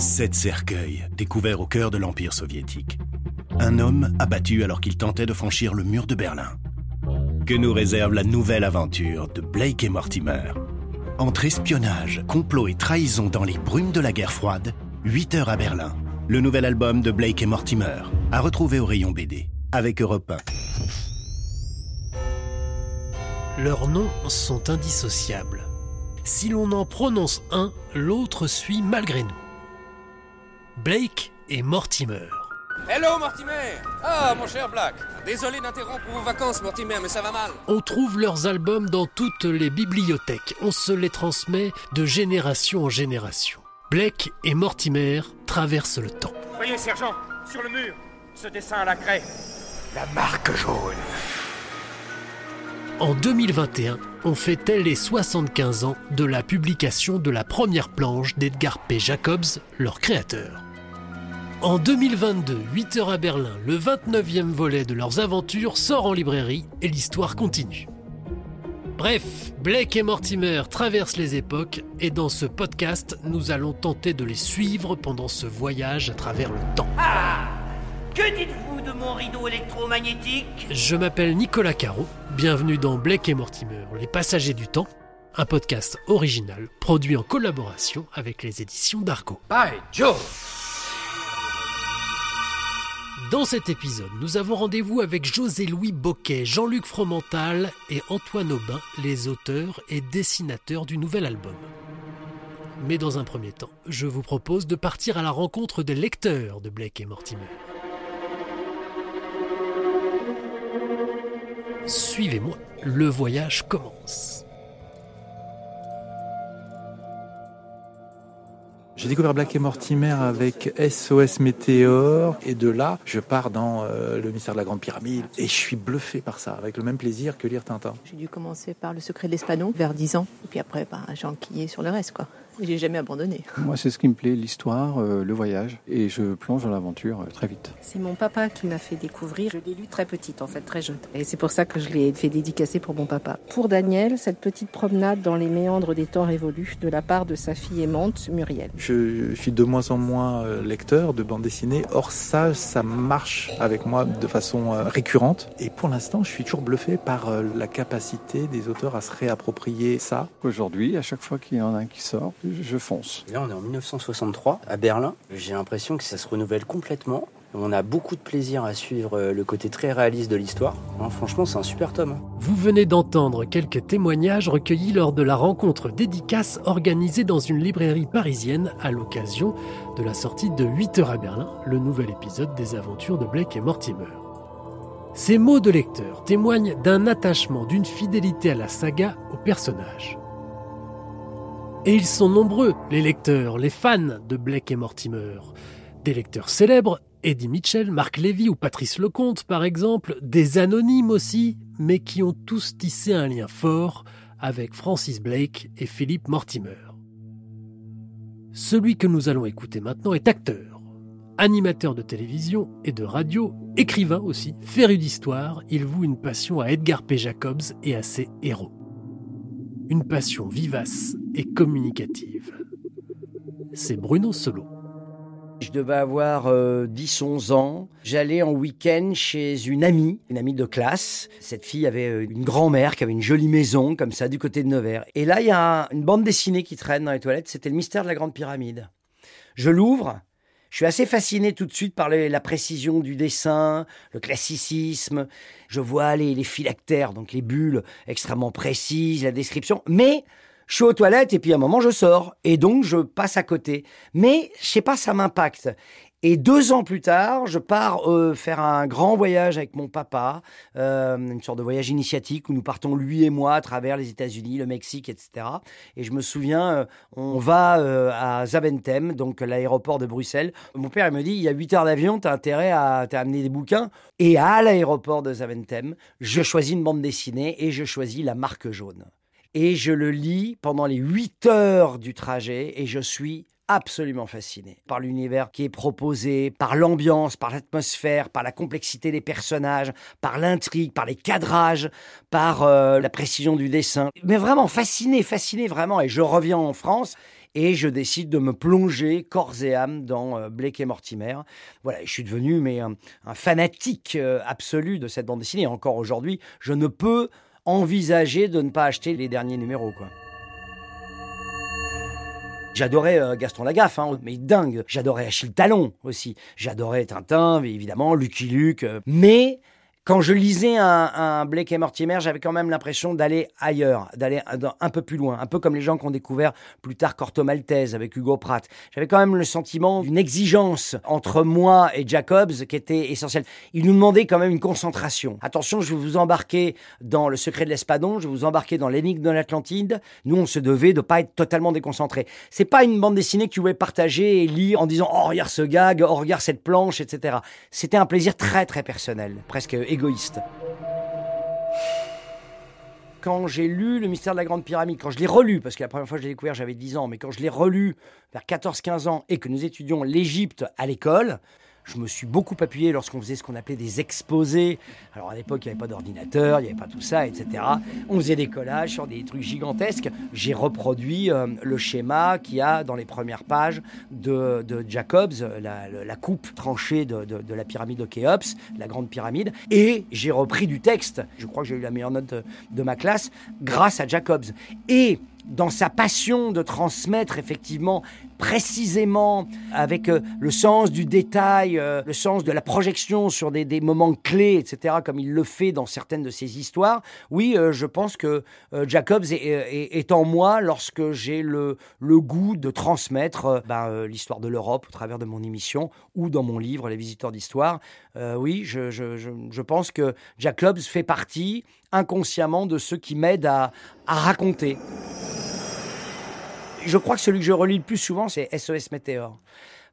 Sept cercueils découverts au cœur de l'Empire soviétique. Un homme abattu alors qu'il tentait de franchir le mur de Berlin. Que nous réserve la nouvelle aventure de Blake et Mortimer Entre espionnage, complot et trahison dans les brumes de la guerre froide, 8 heures à Berlin. Le nouvel album de Blake et Mortimer, à retrouver au rayon BD, avec Europe 1. Leurs noms sont indissociables. Si l'on en prononce un, l'autre suit malgré nous. Blake et Mortimer. Hello Mortimer Ah mon cher Black Désolé d'interrompre vos vacances Mortimer, mais ça va mal. On trouve leurs albums dans toutes les bibliothèques. On se les transmet de génération en génération. Blake et Mortimer traversent le temps. Voyez, sergent, sur le mur, ce dessin à la craie. La marque jaune. En 2021, on fêtait les 75 ans de la publication de la première planche d'Edgar P. Jacobs, leur créateur. En 2022, 8 heures à Berlin, le 29e volet de leurs aventures sort en librairie et l'histoire continue. Bref, Blake et Mortimer traversent les époques et dans ce podcast, nous allons tenter de les suivre pendant ce voyage à travers le temps. Ah Que dites-vous de mon rideau électromagnétique? Je m'appelle Nicolas Caro, bienvenue dans Blake et Mortimer, les passagers du temps, un podcast original produit en collaboration avec les éditions d'Arco. By Joe Dans cet épisode, nous avons rendez-vous avec José-Louis Boquet, Jean-Luc Fromental et Antoine Aubin, les auteurs et dessinateurs du nouvel album. Mais dans un premier temps, je vous propose de partir à la rencontre des lecteurs de Blake et Mortimer. Suivez-moi, le voyage commence. J'ai découvert Black et Mortimer avec SOS Météor et de là, je pars dans euh, le mystère de la Grande Pyramide et je suis bluffé par ça, avec le même plaisir que lire Tintin. J'ai dû commencer par le secret de l'espadon vers 10 ans et puis après, bah, j'ai enquillé sur le reste, quoi. J'ai jamais abandonné. Moi, c'est ce qui me plaît, l'histoire, euh, le voyage, et je plonge dans l'aventure euh, très vite. C'est mon papa qui m'a fait découvrir. Je l'ai lu très petite, en fait, très jeune. Et c'est pour ça que je l'ai fait dédicacer pour mon papa. Pour Daniel, cette petite promenade dans les méandres des temps révolus de la part de sa fille aimante, Muriel. Je suis de moins en moins euh, lecteur de bande dessinée. Or, ça, ça marche avec moi de façon récurrente. Et pour l'instant, je suis toujours bluffé par la capacité des auteurs à se réapproprier ça. Aujourd'hui, à chaque fois qu'il y en a un qui sort, je fonce. Là, on est en 1963 à Berlin. J'ai l'impression que ça se renouvelle complètement. On a beaucoup de plaisir à suivre le côté très réaliste de l'histoire. franchement, c'est un super tome. Vous venez d'entendre quelques témoignages recueillis lors de la rencontre dédicace organisée dans une librairie parisienne à l'occasion de la sortie de 8 heures à Berlin, le nouvel épisode des aventures de Blake et Mortimer. Ces mots de lecteur témoignent d'un attachement, d'une fidélité à la saga, au personnage. Et ils sont nombreux, les lecteurs, les fans de Blake et Mortimer. Des lecteurs célèbres, Eddie Mitchell, Marc Lévy ou Patrice Lecomte par exemple, des anonymes aussi, mais qui ont tous tissé un lien fort avec Francis Blake et Philippe Mortimer. Celui que nous allons écouter maintenant est acteur, animateur de télévision et de radio, écrivain aussi, féru d'histoire, il voue une passion à Edgar P. Jacobs et à ses héros une passion vivace et communicative. C'est Bruno Solo. Je devais avoir 10-11 euh, ans. J'allais en week-end chez une amie, une amie de classe. Cette fille avait euh, une grand-mère qui avait une jolie maison, comme ça, du côté de Nevers. Et là, il y a une bande dessinée qui traîne dans les toilettes. C'était le mystère de la Grande Pyramide. Je l'ouvre. Je suis assez fasciné tout de suite par la précision du dessin, le classicisme. Je vois les, les phylactères, donc les bulles extrêmement précises, la description. Mais je suis aux toilettes et puis à un moment je sors et donc je passe à côté. Mais je sais pas, ça m'impacte. Et deux ans plus tard, je pars euh, faire un grand voyage avec mon papa, euh, une sorte de voyage initiatique où nous partons lui et moi à travers les États-Unis, le Mexique, etc. Et je me souviens, euh, on va à Zaventem, donc l'aéroport de Bruxelles. Mon père il me dit, il y a 8 heures d'avion, t'as intérêt à t'amener des bouquins. Et à l'aéroport de Zaventem, je choisis une bande dessinée et je choisis la marque jaune. Et je le lis pendant les 8 heures du trajet et je suis absolument fasciné par l'univers qui est proposé, par l'ambiance, par l'atmosphère, par la complexité des personnages, par l'intrigue, par les cadrages, par euh, la précision du dessin. Mais vraiment fasciné, fasciné vraiment. Et je reviens en France et je décide de me plonger corps et âme dans euh, Blake et Mortimer. Voilà, je suis devenu mais un, fanatique euh, absolu de cette bande dessinée. Et encore aujourd'hui, je ne peux envisager de ne pas acheter les derniers numéros, quoi. J'adorais euh, Gaston Lagaffe, hein, mais dingue. J'adorais Achille Talon aussi. J'adorais Tintin, évidemment, Lucky Luke. euh, mais quand je lisais un, Blake et Mortimer, j'avais quand même l'impression d'aller ailleurs, d'aller un, peu plus loin. Un peu comme les gens qui ont découvert plus tard Corto Maltese avec Hugo Pratt. J'avais quand même le sentiment d'une exigence entre moi et Jacobs qui était essentielle. Il nous demandait quand même une concentration. Attention, je vais vous embarquer dans Le secret de l'Espadon, je vais vous embarquer dans L'énigme de l'Atlantide. Nous, on se devait de pas être totalement déconcentré. C'est pas une bande dessinée que tu pouvais partager et lire en disant oh regarde ce gag, oh regarde cette planche, etc. C'était un plaisir très très personnel, presque égoïste. Quand j'ai lu Le mystère de la Grande Pyramide, quand je l'ai relu, parce que la première fois que je l'ai découvert j'avais 10 ans, mais quand je l'ai relu vers 14-15 ans et que nous étudions l'Égypte à l'école, je me suis beaucoup appuyé lorsqu'on faisait ce qu'on appelait des exposés. Alors à l'époque, il n'y avait pas d'ordinateur, il n'y avait pas tout ça, etc. On faisait des collages sur des trucs gigantesques. J'ai reproduit euh, le schéma qu'il y a dans les premières pages de, de Jacobs, la, coupe tranchée de, de- la pyramide de Khéops, la grande pyramide. Et j'ai repris du texte. Je crois que j'ai eu la meilleure note de ma classe grâce à Jacobs. Et dans sa passion de transmettre effectivement précisément avec euh, le sens du détail, euh, le sens de la projection sur des, moments clés, etc., comme il le fait dans certaines de ses histoires, oui, euh, je pense que Jacobs est, en moi lorsque j'ai le, goût de transmettre ben, l'histoire de l'Europe au travers de mon émission ou dans mon livre Les Visiteurs d'Histoire. Euh, oui, je, pense que Jacobs fait partie inconsciemment de ceux qui m'aident à, à raconter. Je crois que celui que je relis le plus souvent, c'est SOS Météore.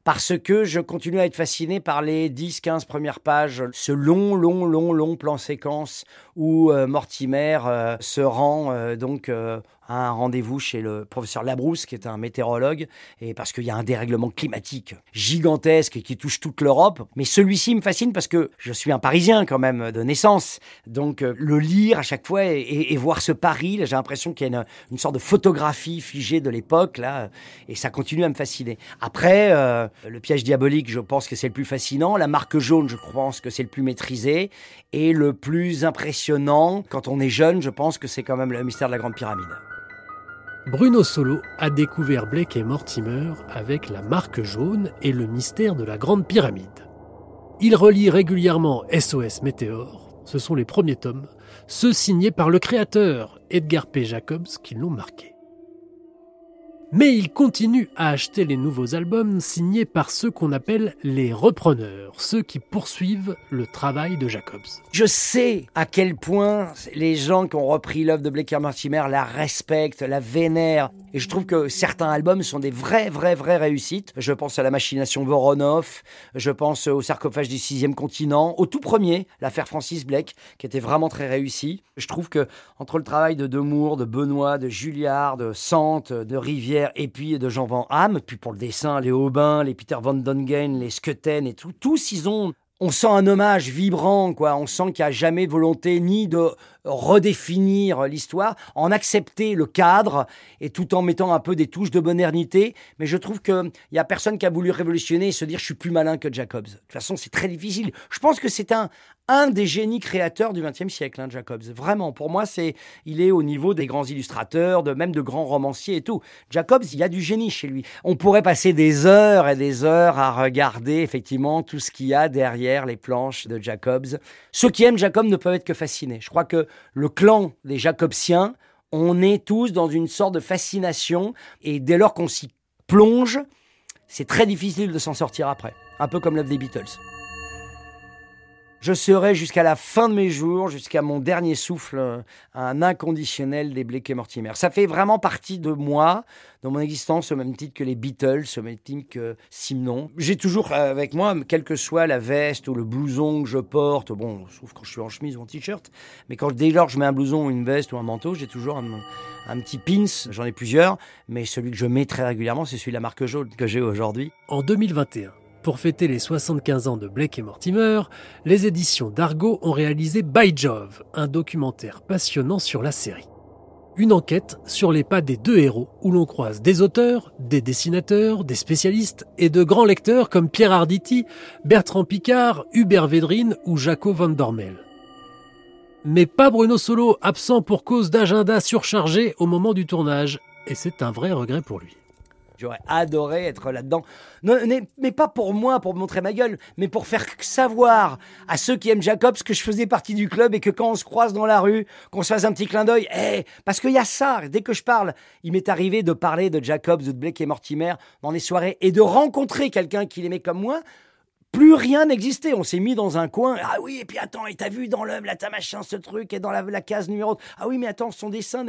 Parce que je continue à être fasciné par les 10-15 premières pages, ce long, long, long, long plan séquence où euh, Mortimer euh, se rend euh, donc à un rendez-vous chez le professeur Labrousse, qui est un météorologue, et parce qu'il y a un dérèglement climatique gigantesque qui touche toute l'Europe. Mais celui-ci me fascine parce que je suis un Parisien quand même de naissance, donc le lire à chaque fois et, voir ce Paris, j'ai l'impression qu'il y a une, une sorte de photographie figée de l'époque là, et ça continue à me fasciner. Après, euh, le piège diabolique, je pense que c'est le plus fascinant. La marque jaune, je pense que c'est le plus maîtrisé et le plus impressionnant. Quand on est jeune, je pense que c'est quand même le mystère de la Grande Pyramide. Bruno Solo a découvert Blake et Mortimer avec la marque jaune et le mystère de la Grande Pyramide. Il relie régulièrement SOS Météore, ce sont les premiers tomes, ceux signés par le créateur Edgar P. Jacobs qui l'ont marqué. Mais il continue à acheter les nouveaux albums signés par ceux qu'on appelle les repreneurs, ceux qui poursuivent le travail de Jacobs. Je sais à quel point les gens qui ont repris l'œuvre de Blake et Mortimer la respectent, la vénèrent. Et je trouve que certains albums sont des vrais, vrais, vraies réussites. Je pense à La Machination Voronov, je pense au Sarcophage du sixième continent, au tout premier, l'affaire Francis Blake, qui était vraiment très réussi. Je trouve que entre le travail de Demour, de Benoît, de Julliard, de Sante, de Rivière et puis de Jean Van Hamme, puis pour le dessin, les Aubin, les Peter Van Dongen, les Skuten et tout, tous ils ont on sent un hommage vibrant, quoi. On sent qu'il n'y a jamais volonté ni de redéfinir l'histoire, en accepter le cadre et tout en mettant un peu des touches de modernité. Mais je trouve qu'il n'y a personne qui a voulu révolutionner et se dire je suis plus malin que Jacobs. De toute façon, c'est très difficile. Je pense que c'est un, un des génies créateurs du XXe siècle, hein, Jacobs. Vraiment, pour moi, c'est, il est au niveau des grands illustrateurs, de même de grands romanciers et tout. Jacobs, il y a du génie chez lui. On pourrait passer des heures et des heures à regarder effectivement tout ce qu'il y a derrière les planches de Jacobs. Ceux qui aiment Jacob ne peuvent être que fascinés. Je crois que le clan des Jacobsiens, on est tous dans une sorte de fascination et dès lors qu'on s'y plonge, c'est très difficile de s'en sortir après. Un peu comme l'œuvre des Beatles. Je serai jusqu'à la fin de mes jours, jusqu'à mon dernier souffle, un inconditionnel des Blake et Mortimer. Ça fait vraiment partie de moi, dans mon existence, au même titre que les Beatles, au même titre que Simon. J'ai toujours euh, avec moi, quelle que soit la veste ou le blouson que je porte, bon, sauf quand je suis en chemise ou en t-shirt, mais quand dès lors je mets un blouson ou une veste ou un manteau, j'ai toujours un, un petit pins, j'en ai plusieurs, mais celui que je mets très régulièrement, c'est celui de la marque jaune que j'ai aujourd'hui. En 2021, pour fêter les 75 ans de Blake et Mortimer, les éditions d'Argo ont réalisé By Jove, un documentaire passionnant sur la série. Une enquête sur les pas des deux héros où l'on croise des auteurs, des dessinateurs, des spécialistes et de grands lecteurs comme Pierre Arditi, Bertrand Picard, Hubert Védrine ou Jaco van Dormel. Mais pas Bruno Solo, absent pour cause d'agenda surchargé au moment du tournage, et c'est un vrai regret pour lui. J'aurais adoré être là-dedans. mais pas pour moi, pour montrer ma gueule, mais pour faire savoir à ceux qui aiment Jacobs que je faisais partie du club et que quand on se croise dans la rue, qu'on se fasse un petit clin d'œil. Eh, parce qu'il y a ça, dès que je parle, il m'est arrivé de parler de Jacobs, de Blake et Mortimer dans des soirées et de rencontrer quelqu'un qui l'aimait comme moi plus rien n'existait. On s'est mis dans un coin. Ah oui, et puis attends, et t'as vu dans l'œuvre, là, t'as machin, ce truc, et dans la, case numéro. Ah oui, mais attends, son dessin.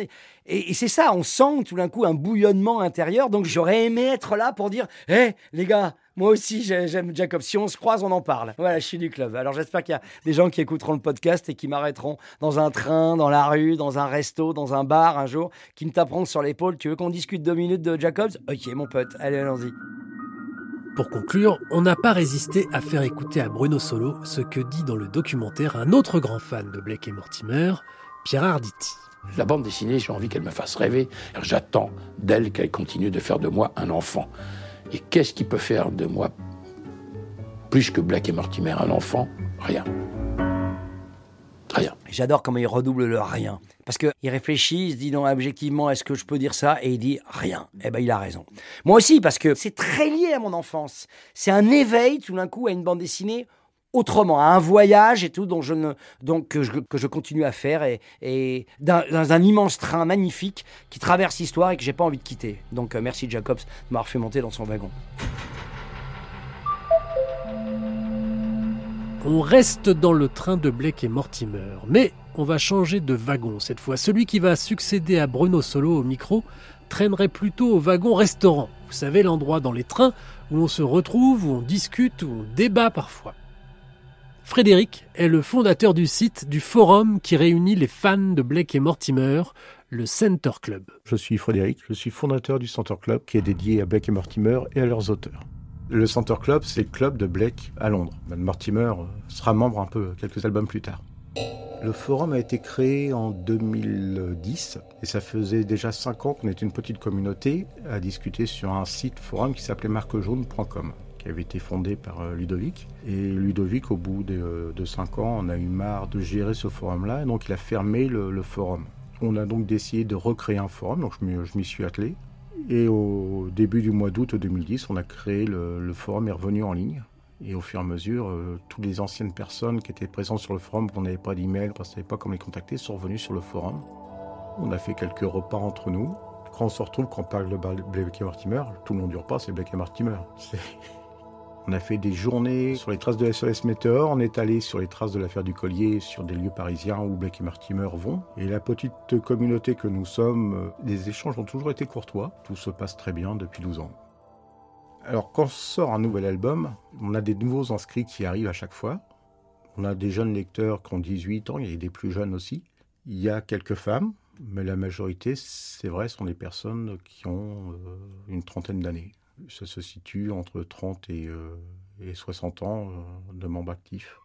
Et, c'est ça, on sent tout d'un coup un bouillonnement intérieur. Donc j'aurais aimé être là pour dire Hé, les gars, moi aussi j'aime Jacob. Si on se croise, on en parle. Voilà, je suis du club. Alors j'espère qu'il y a des gens qui écouteront le podcast et qui m'arrêteront dans un train, dans la rue, dans un resto, dans un bar un jour, qui me taperont sur l'épaule. Tu veux qu'on discute deux minutes de Jacobs? Ok, mon pote, allez, allons-y. Pour conclure, on n'a pas résisté à faire écouter à Bruno Solo ce que dit dans le documentaire un autre grand fan de Blake et Mortimer, Pierre Arditi. La bande dessinée, j'ai envie qu'elle me fasse rêver. J'attends d'elle qu'elle continue de faire de moi un enfant. Et qu'est-ce qui peut faire de moi plus que Blake et Mortimer un enfant? Rien. Rien. J'adore comment il redouble le rien. Parce qu'il réfléchit, il se dit non, objectivement, est-ce que je peux dire ça? Et il dit rien. Eh ben, il a raison. Moi aussi, parce que c'est très lié à mon enfance. C'est un éveil, tout d'un coup, à une bande dessinée autrement, à un voyage et tout, dont je ne, donc, que, je, continue à faire, et, et dans, un immense train magnifique qui traverse l'histoire et que j'ai pas envie de quitter. Donc euh, merci Jacobs de m'avoir fait monter dans son wagon. On reste dans le train de Blake et Mortimer, mais on va changer de wagon cette fois. Celui qui va succéder à Bruno Solo au micro traînerait plutôt au wagon restaurant. Vous savez, l'endroit dans les trains où on se retrouve, où on discute, où on débat parfois. Frédéric est le fondateur du site du forum qui réunit les fans de Blake et Mortimer, le Center Club. Je suis Frédéric, je suis fondateur du Center Club qui est dédié à Blake et Mortimer et à leurs auteurs. Le Center Club, c'est le club de Blake à Londres. Mortimer sera membre un peu quelques albums plus tard. Le forum a été créé en 2010 et ça faisait déjà 5 ans qu'on était une petite communauté à discuter sur un site forum qui s'appelait marquejaune.com qui avait été fondé par euh, Ludovic. Et Ludovic, au bout de, 5 ans, on a eu marre de gérer ce forum-là, et donc il a fermé le, forum. On a donc décidé de recréer un forum, donc je m'y suis attelé. Et au début du mois d'août 2010, on a créé le, forum est revenu en ligne. Et au fur et à mesure, euh, toutes les anciennes personnes qui étaient présentes sur le forum, qu'on n'avait pas d'email, qu'on ne savait pas comment les contacter, sont revenues sur le forum. On a fait quelques repas entre nous. Quand on se retrouve, quand on parle de Blake et Mortimer, tout le monde du repas, c'est Blake et Mortimer. On a fait des journées sur les traces de SOS Météor, on est allé sur les traces de l'affaire du collier, sur des lieux parisiens où Blake et Mortimer vont. Et la petite communauté que nous sommes, euh, les échanges ont toujours été courtois. Tout se passe très bien depuis 12 ans. Alors quand sort un nouvel album, on a des nouveaux inscrits qui arrivent à chaque fois. On a des jeunes lecteurs qui ont 18 ans, il y a des plus jeunes aussi. Il y a quelques femmes, mais la majorité, c'est vrai, sont des personnes qui ont euh, une trentaine d'années. Ça se situe entre 30 et, 60 euh, ans euh, de membres actifs.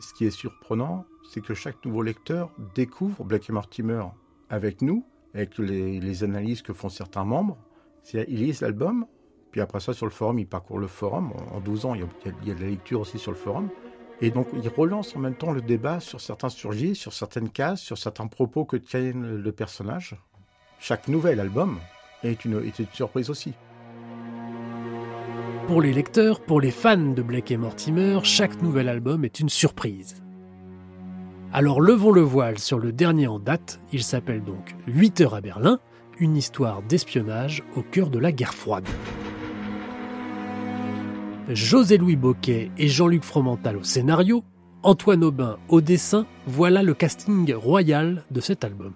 Ce qui est surprenant, c'est que chaque nouveau lecteur découvre Black et Mortimer avec nous, avec les, les analyses que font certains membres. Ils lisent l'album, puis après ça, sur le forum, il parcourt le forum. En 12 ans, il y, a, de la lecture aussi sur le forum. Et donc, il relance en même temps le débat sur certains surgis, sur certaines cases, sur certains propos que tient le personnage. Chaque nouvel album est une surprise aussi. Pour les lecteurs, pour les fans de Blake et Mortimer, chaque nouvel album est une surprise. Alors levons le voile sur le dernier en date, il s'appelle donc 8 heures à Berlin, une histoire d'espionnage au cœur de la guerre froide. José-Louis Boquet et Jean-Luc Fromental au scénario, Antoine Aubin au dessin, voilà le casting royal de cet album.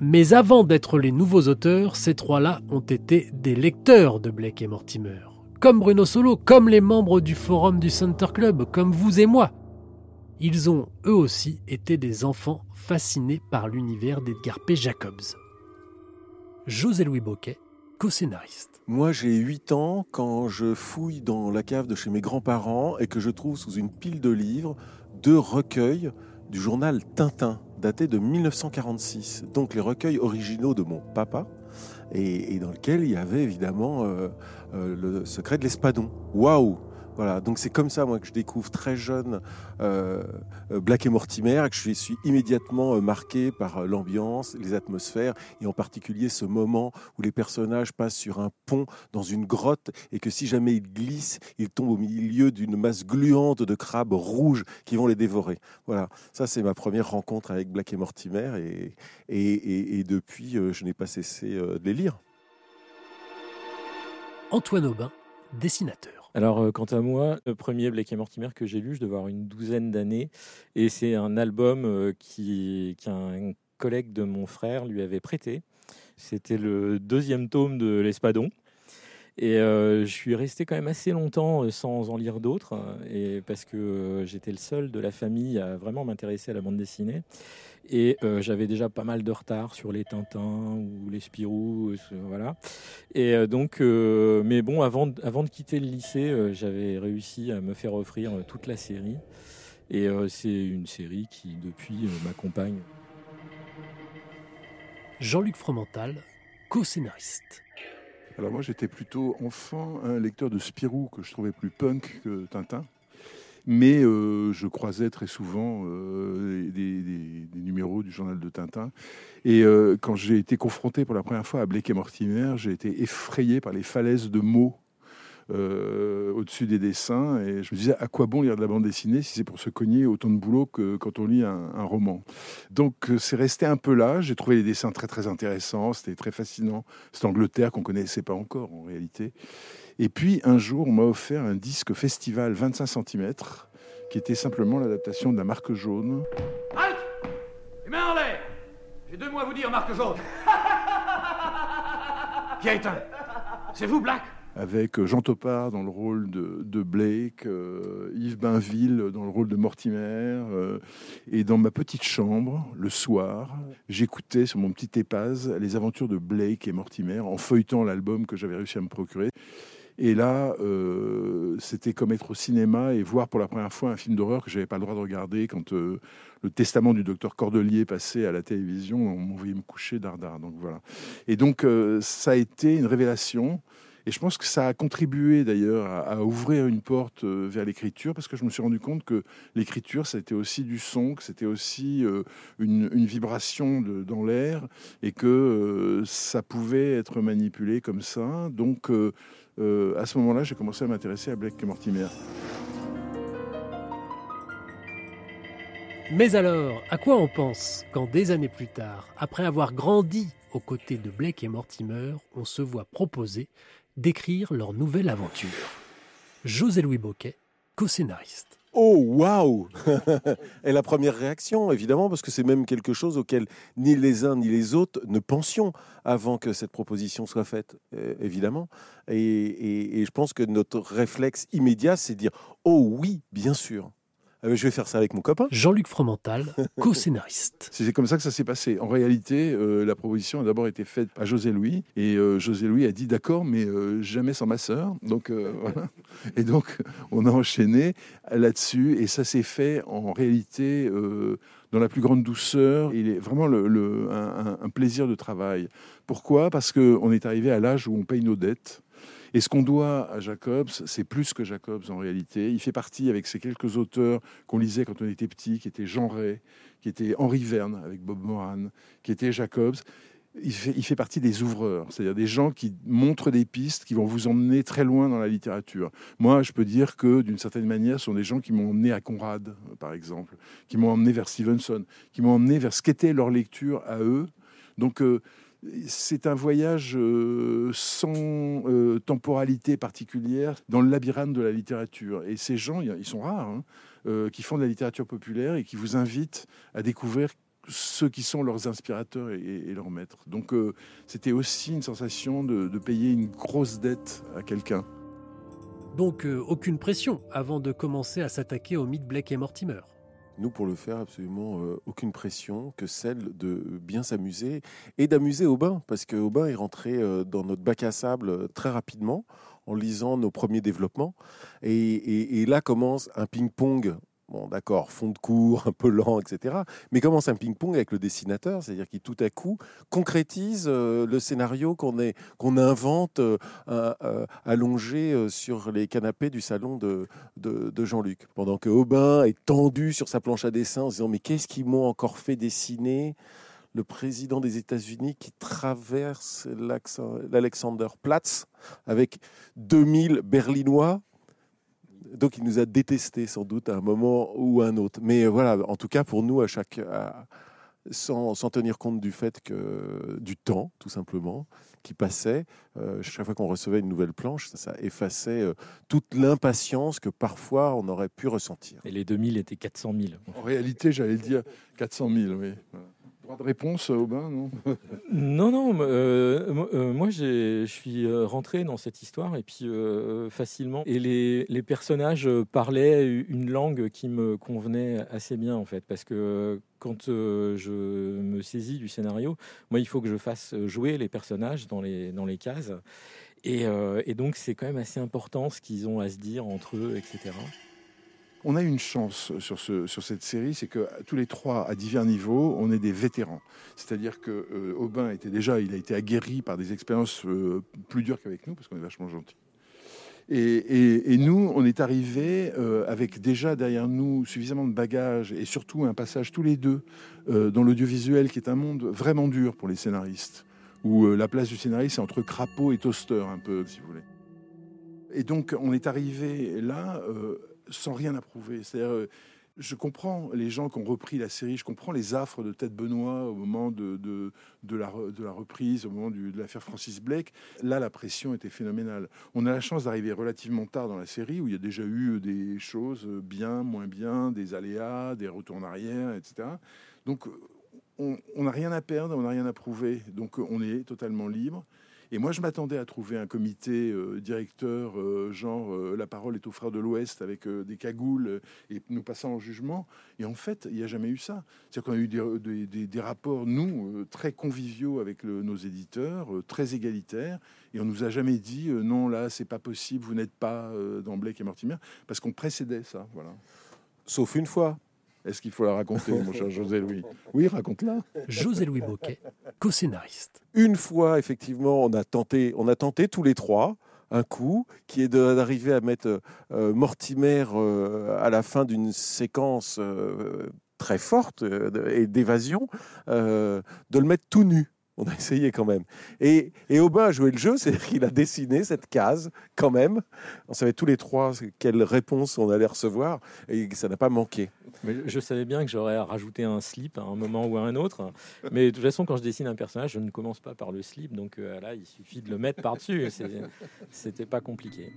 Mais avant d'être les nouveaux auteurs, ces trois-là ont été des lecteurs de Blake et Mortimer. Comme Bruno Solo, comme les membres du forum du Center Club, comme vous et moi. Ils ont eux aussi été des enfants fascinés par l'univers d'Edgar P. Jacobs. José-Louis Boquet co-scénariste. Moi, j'ai 8 ans quand je fouille dans la cave de chez mes grands-parents et que je trouve sous une pile de livres deux recueils du journal Tintin. Datait de 1946, donc les recueils originaux de mon papa, et, dans lequel il y avait évidemment euh, euh, le secret de l'espadon. Waouh voilà, donc c'est comme ça moi que je découvre très jeune euh, euh, Black et Mortimer et que je suis immédiatement euh, marqué par l'ambiance, les atmosphères et en particulier ce moment où les personnages passent sur un pont dans une grotte et que si jamais ils glissent, ils tombent au milieu d'une masse gluante de crabes rouges qui vont les dévorer. Voilà, ça c'est ma première rencontre avec Black et Mortimer et, et, et depuis je n'ai pas cessé de les lire. Antoine Aubin, dessinateur. Alors, euh, quant à moi, le premier Blake et Mortimer que j'ai lu, je devais avoir une douzaine d'années. Et c'est un album euh, qu'un collègue de mon frère lui avait prêté. C'était le deuxième tome de L'Espadon. Et euh, je suis resté quand même assez longtemps sans en lire d'autres, et parce que j'étais le seul de la famille à vraiment m'intéresser à la bande dessinée. Et euh, j'avais déjà pas mal de retard sur les Tintins ou les Spirou, voilà. Et euh, donc, euh, mais bon, avant de quitter le lycée, j'avais réussi à me faire offrir toute la série. Et c'est une série qui, depuis, m'accompagne. Jean-Luc Fromental, co-scénariste. Alors moi j'étais plutôt enfant un lecteur de Spirou que je trouvais plus punk que Tintin. Mais euh, je croisais très souvent euh, des, numéros du journal de Tintin. Et euh, quand j'ai été confronté pour la première fois à Blake et Mortimer, j'ai été effrayé par les falaises de mots au-dessus des dessins. Et je me disais, à quoi bon lire de la bande dessinée si c'est pour se cogner autant de boulot que quand on lit un, roman? Donc c'est resté un peu là. J'ai trouvé les dessins très très intéressants. C'était très fascinant. Cette Angleterre qu'on connaissait pas encore en réalité. Et puis un jour, on m'a offert un disque festival 25 cm qui était simplement l'adaptation de la marque jaune. Halt Les mains en l'air J'ai deux mots à vous dire, marque jaune. qui a éteint C'est vous, Black? Avec Jean Topard dans le rôle de, Blake, euh, Yves Bainville dans le rôle de Mortimer. Euh, et dans ma petite chambre, le soir, j'écoutais sur mon petit épaz les aventures de Blake et Mortimer en feuilletant l'album que j'avais réussi à me procurer. Et là, euh, c'était comme être au cinéma et voir pour la première fois un film d'horreur que j'avais pas le droit de regarder quand euh, le testament du docteur Cordelier passait à la télévision. On m'envoyait me coucher dardard. Donc voilà. Et donc euh, ça a été une révélation. Et je pense que ça a contribué d'ailleurs à, ouvrir une porte vers l'écriture, parce que je me suis rendu compte que l'écriture, c'était aussi du son, que c'était aussi une, une, vibration dans l'air, et que ça pouvait être manipulé comme ça. Donc euh, à ce moment-là, j'ai commencé à m'intéresser à Blake Mortimer. Mais alors, à quoi on pense quand des années plus tard, après avoir grandi aux côtés de Blake et Mortimer, on se voit proposer d'écrire leur nouvelle aventure José Louis Boquet, co-scénariste. Oh, waouh Et la première réaction, évidemment, parce que c'est même quelque chose auquel ni les uns ni les autres ne pensions avant que cette proposition soit faite, euh, évidemment. Et, je pense que notre réflexe immédiat, c'est dire Oh oui, bien sûr. Euh, je vais faire ça avec mon copain. Jean-Luc Fromental, co-scénariste. C'est comme ça que ça s'est passé. En réalité, euh, la proposition a d'abord été faite à José Louis. Et euh, José Louis a dit d'accord, mais jamais sans ma sœur. Donc voilà. Et donc, on a enchaîné là-dessus. Et ça s'est fait en réalité dans la plus grande douceur. Il est vraiment le, un, un, plaisir de travail. Pourquoi? Parce qu'on est arrivé à l'âge où on paye nos dettes. Et ce qu'on doit à Jacobs, c'est plus que Jacobs en réalité. Il fait partie avec ces quelques auteurs qu'on lisait quand on était petit, qui étaient Jean Ray, qui était Henri Verne avec Bob Moran, qui était Jacobs. Il fait, il fait, partie des ouvreurs, c'est-à-dire des gens qui montrent des pistes qui vont vous emmener très loin dans la littérature. Moi, je peux dire que d'une certaine manière, ce sont des gens qui m'ont emmené à Conrad, par exemple, qui m'ont emmené vers Stevenson, qui m'ont emmené vers ce qu'était leur lecture à eux. Donc, euh, c'est un voyage euh, sans euh, temporalité particulière dans le labyrinthe de la littérature. Et ces gens, ils sont rares, hein, euh, qui font de la littérature populaire et qui vous invitent à découvrir ceux qui sont leurs inspirateurs et, leurs maîtres. Donc c'était aussi une sensation de, de, payer une grosse dette à quelqu'un. Donc aucune pression avant de commencer à s'attaquer au mythe Blake et Mortimer. Nous, pour le faire, absolument euh, aucune pression que celle de bien s'amuser et d'amuser Aubin, parce que Aubin est rentré euh, dans notre bac à sable euh, très rapidement en lisant nos premiers développements. Et, là commence un ping-pong Bon, d'accord, fond de cours, un peu lent, etc. Mais commence un ping-pong avec le dessinateur, c'est-à-dire qu'il tout à coup concrétise euh, le scénario qu'on qu'on invente euh, euh, allongé sur les canapés du salon de, de, Jean-Luc. Pendant que Aubin est tendu sur sa planche à dessin en se disant Mais qu'est-ce qu'ils m'ont encore fait dessiner? Le président des États-Unis qui traverse l'Alexanderplatz avec 2000 Berlinois donc il nous a détestés sans doute à un moment ou à un autre. Mais voilà, en tout cas pour nous, à chaque, sans, tenir compte du fait que du temps, tout simplement, qui passait, euh, chaque fois qu'on recevait une nouvelle planche, ça, effaçait euh, toute l'impatience que parfois on aurait pu ressentir. Et les 2000 étaient 400 000. En réalité, j'allais dire 400 000, oui de réponse, Aubin, non Non, non. Euh, euh, moi, je suis euh, rentré dans cette histoire et puis facilement. Et les, personnages parlaient une langue qui me convenait assez bien, en fait, parce que quand je me saisis du scénario, moi, il faut que je fasse jouer les personnages dans les, dans les cases. Et, et donc, c'est quand même assez important ce qu'ils ont à se dire entre eux, etc. On a une chance sur, ce, sur cette série, c'est que tous les trois, à divers niveaux, on est des vétérans. C'est-à-dire que euh, Aubin était déjà, il a été aguerri par des expériences euh, plus dures qu'avec nous, parce qu'on est vachement gentils. Et, nous, on est arrivés euh, avec déjà derrière nous suffisamment de bagages et surtout un passage tous les deux dans l'audiovisuel qui est un monde vraiment dur pour les scénaristes, où la place du scénariste est entre crapaud et toaster un peu, si vous voulez. Et donc, on est arrivé là sans rien approuver. C'est-à-dire, euh, je comprends les gens qui ont repris la série, je comprends les affres de Ted Benoît au moment de, de, la, de la, reprise, au moment de l'affaire Francis Blake. Là, la pression était phénoménale. On a la chance d'arriver relativement tard dans la série, où il y a déjà eu des choses bien, moins bien, des aléas, des retours en arrière, etc. Donc, on n'a rien à perdre, on n'a rien à prouver. Donc, on est totalement libre. Et moi, je m'attendais à trouver un comité euh, directeur, euh, genre euh, la parole est aux frères de l'Ouest avec des cagoules et nous passant en jugement. Et en fait, il n'y a jamais eu ça. C'est-à-dire qu'on a eu des, rapports, nous, très conviviaux avec nos éditeurs, très égalitaires. Et on nous a jamais dit non, là, c'est pas possible, vous n'êtes pas dans Blake et Mortimer, parce qu'on précédait ça. Voilà. Sauf une fois. Est-ce qu'il faut la raconter, mon cher José-Louis? Oui, raconte-la. José-Louis Boquet, co-scénariste. Une fois, effectivement, on a tenté, on a tenté tous les trois un coup, qui est d'arriver à mettre euh, Mortimer euh, à la fin d'une séquence euh, très forte et d'évasion, de le mettre tout nu. On a essayé quand même. Et, Aubin a joué le jeu, c'est-à-dire qu'il a dessiné cette case quand même. On savait tous les trois quelle réponse on allait recevoir et ça n'a pas manqué. Mais je savais bien que j'aurais rajouté un slip à un moment ou à un autre. Mais de toute façon, quand je dessine un personnage, je ne commence pas par le slip. Donc euh, là, il suffit de le mettre par-dessus. C'était pas compliqué.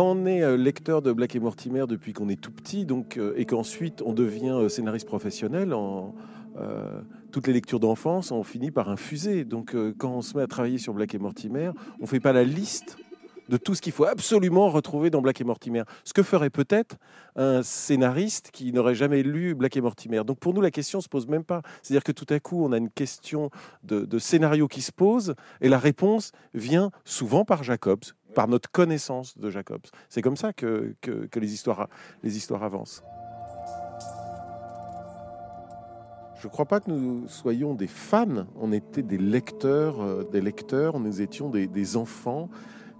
Quand on est euh, lecteur de Black et Mortimer depuis qu'on est tout petit, donc, euh, et qu'ensuite on devient euh, scénariste professionnel, en, toutes les lectures d'enfance, on finit par infuser. Donc quand on se met à travailler sur Black et Mortimer, on ne fait pas la liste de tout ce qu'il faut absolument retrouver dans Black et Mortimer. Ce que ferait peut-être un scénariste qui n'aurait jamais lu Black et Mortimer. Donc pour nous, la question ne se pose même pas. C'est-à-dire que tout à coup, on a une question de, de, scénario qui se pose et la réponse vient souvent par Jacobs, par notre connaissance de Jacobs. C'est comme ça que, que, les, histoires, les histoires avancent. Je ne crois pas que nous soyons des fans, on était des lecteurs, euh, des lecteurs, nous étions des, des enfants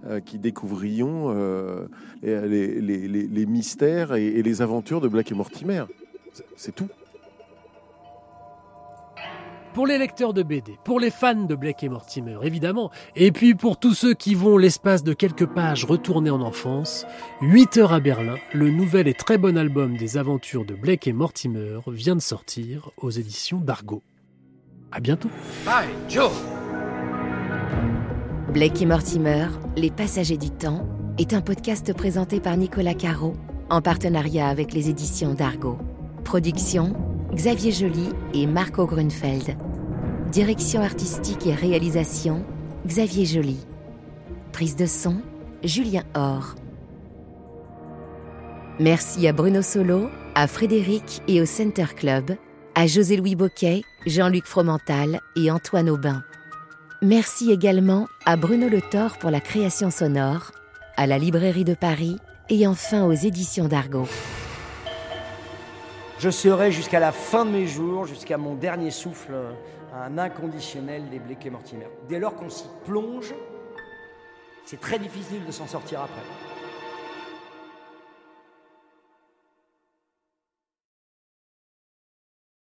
euh, qui découvrions euh, les, les, les, mystères et, et les aventures de Black et Mortimer. C'est tout. Pour les lecteurs de BD, pour les fans de Blake et Mortimer, évidemment, et puis pour tous ceux qui vont l'espace de quelques pages retourner en enfance, 8 heures à Berlin, le nouvel et très bon album des aventures de Blake et Mortimer vient de sortir aux éditions d'Argo. À bientôt. Bye, Joe. Blake et Mortimer, Les Passagers du Temps, est un podcast présenté par Nicolas Caro en partenariat avec les éditions d'Argo. Production Xavier Joly et Marco Grunfeld. Direction artistique et réalisation, Xavier Joly. Prise de son, Julien Or. Merci à Bruno Solo, à Frédéric et au Center Club, à José-Louis Boquet, Jean-Luc Fromental et Antoine Aubin. Merci également à Bruno Le Thor pour la création sonore, à la Librairie de Paris et enfin aux éditions d'Argo. Je serai jusqu'à la fin de mes jours, jusqu'à mon dernier souffle, un inconditionnel des Blake et Mortimer. Dès lors qu'on s'y plonge, c'est très difficile de s'en sortir après.